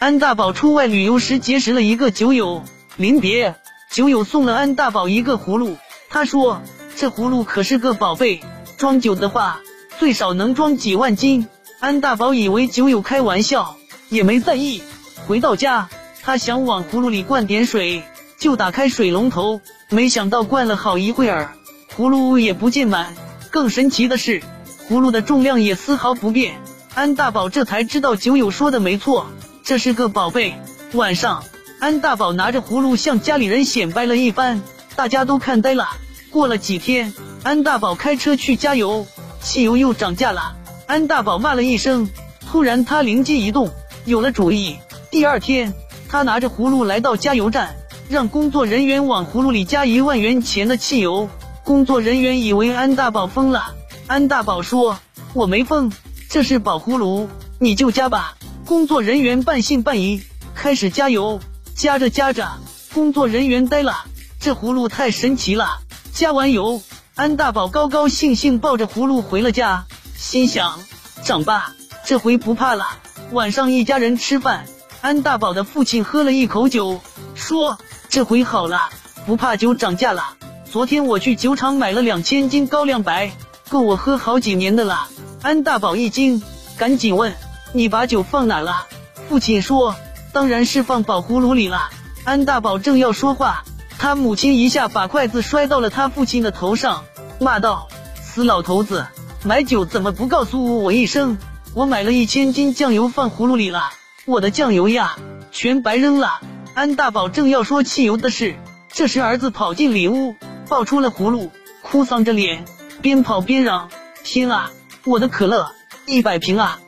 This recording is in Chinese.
安大宝出外旅游时结识了一个酒友，临别，酒友送了安大宝一个葫芦。他说：“这葫芦可是个宝贝，装酒的话最少能装几万斤。”安大宝以为酒友开玩笑，也没在意。回到家，他想往葫芦里灌点水，就打开水龙头，没想到灌了好一会儿，葫芦也不见满。更神奇的是，葫芦的重量也丝毫不变。安大宝这才知道酒友说的没错，这是个宝贝。晚上，安大宝拿着葫芦向家里人显摆了一番，大家都看呆了。过了几天，安大宝开车去加油，汽油又涨价了。安大宝骂了一声，突然他灵机一动，有了主意。第二天，他拿着葫芦来到加油站，让工作人员往葫芦里加一万元钱的汽油。工作人员以为安大宝疯了，安大宝说：“我没疯，这是宝葫芦，你就加吧。”工作人员半信半疑，开始加油。加着加着，工作人员呆了，这葫芦太神奇了。加完油，安大宝高高兴兴抱着葫芦回了家，心想：长吧，这回不怕了。晚上一家人吃饭，安大宝的父亲喝了一口酒，说：这回好了，不怕酒涨价了。昨天我去酒厂买了两千斤高粱白，够我喝好几年的了。安大宝一惊，赶紧问：你把酒放哪了？父亲说：当然是放宝葫芦里了。安大宝正要说话。他母亲一下把筷子摔到了他父亲的头上，骂道：“死老头子，买酒怎么不告诉我一声？我买了一千斤酱油放葫芦里了，我的酱油呀，全白扔了。”安大宝正要说汽油的事，这时儿子跑进里屋，抱出了葫芦，哭丧着脸，边跑边嚷：“天啊，我的可乐，一百瓶啊！”